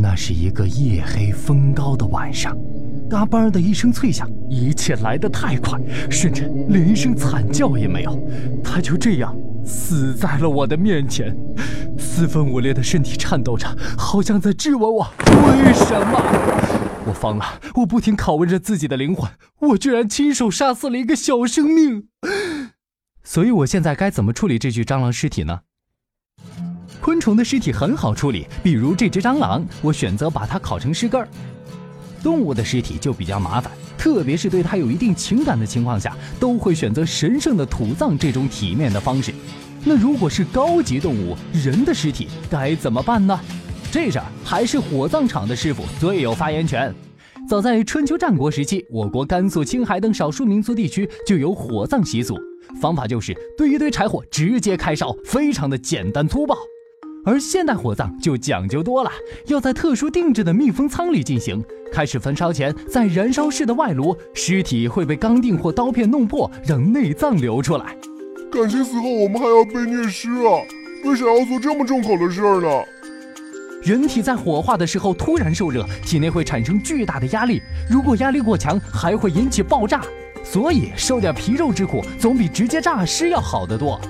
那是一个夜黑风高的晚上，嘎嘣的一声脆响，一切来得太快，甚至连一声惨叫也没有，他就这样死在了我的面前，四分五裂的身体颤抖着，好像在质问我为什么。我疯了，我不停拷问着自己的灵魂，我居然亲手杀死了一个小生命。所以，我现在该怎么处理这具蟑螂尸体呢？昆虫的尸体很好处理，比如这只蟑螂，我选择把它烤成尸根儿。动物的尸体就比较麻烦，特别是对它有一定情感的情况下，都会选择神圣的土葬这种体面的方式。那如果是高级动物，人的尸体该怎么办呢？这事儿还是火葬场的师傅最有发言权。早在春秋战国时期，我国甘肃、青海等少数民族地区就有火葬习俗，方法就是堆一堆柴火直接开烧，非常的简单粗暴。而现代火葬就讲究多了，要在特殊定制的密封舱里进行。开始焚烧前，在燃烧室的外炉，尸体会被钢锭或刀片弄破，让内脏流出来。感情死后我们还要被虐尸啊？为啥要做这么重口的事儿呢？人体在火化的时候突然受热，体内会产生巨大的压力，如果压力过强，还会引起爆炸。所以受点皮肉之苦，总比直接炸尸要好得多。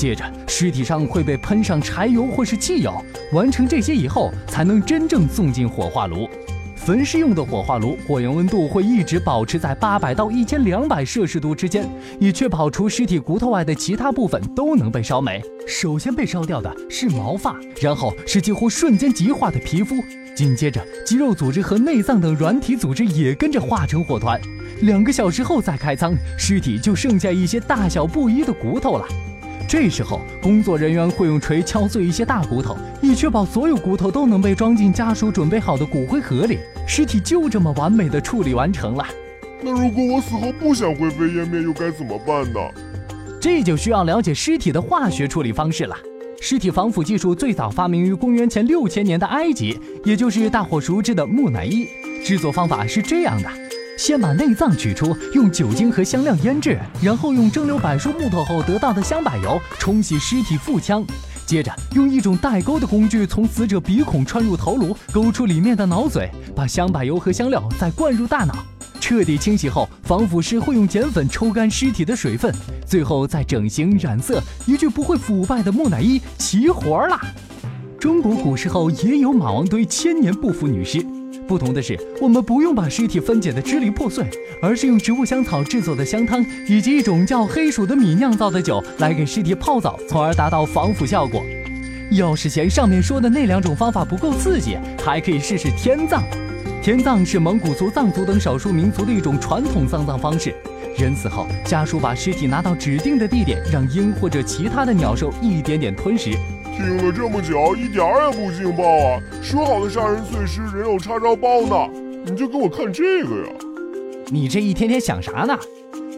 接着，尸体上会被喷上柴油或是汽油，完成这些以后，才能真正送进火化炉。焚尸用的火化炉，火源温度会一直保持在八百到一千两百摄氏度之间，以确保除尸体骨头外的其他部分都能被烧没。首先被烧掉的是毛发，然后是几乎瞬间极化的皮肤，紧接着肌肉组织和内脏等软体组织也跟着化成火团。两个小时后再开仓，尸体就剩下一些大小不一的骨头了。这时候，工作人员会用锤敲碎一些大骨头，以确保所有骨头都能被装进家属准备好的骨灰盒里。尸体就这么完美的处理完成了。那如果我死后不想灰飞烟灭，又该怎么办呢？这就需要了解尸体的化学处理方式了。尸体防腐技术最早发明于公元前六千年的埃及，也就是大伙熟知的木乃伊。制作方法是这样的。先把内脏取出，用酒精和香料腌制，然后用蒸馏柏树木头后得到的香柏油冲洗尸体腹腔，接着用一种带钩的工具从死者鼻孔穿入头颅，勾出里面的脑髓，把香柏油和香料再灌入大脑，彻底清洗后，防腐师会用碱粉抽干尸体的水分，最后再整形染色，一具不会腐败的木乃伊齐活了。中国古时候也有马王堆千年不腐女尸。不同的是，我们不用把尸体分解的支离破碎，而是用植物香草制作的香汤，以及一种叫黑鼠的米酿造的酒来给尸体泡澡，从而达到防腐效果。要是嫌上面说的那两种方法不够刺激，还可以试试天葬。天葬是蒙古族、藏族等少数民族的一种传统丧葬方式。人死后，家属把尸体拿到指定的地点，让鹰或者其他的鸟兽一点点吞食。听了这么久，一点儿也不劲爆啊！说好的杀人碎尸，人肉叉烧包呢，你就给我看这个呀！你这一天天想啥呢？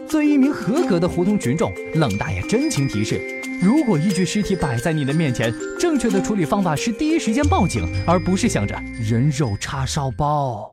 作为一名合格的胡同群众，冷大爷真情提示：如果一具尸体摆在你的面前，正确的处理方法是第一时间报警，而不是想着人肉叉烧包。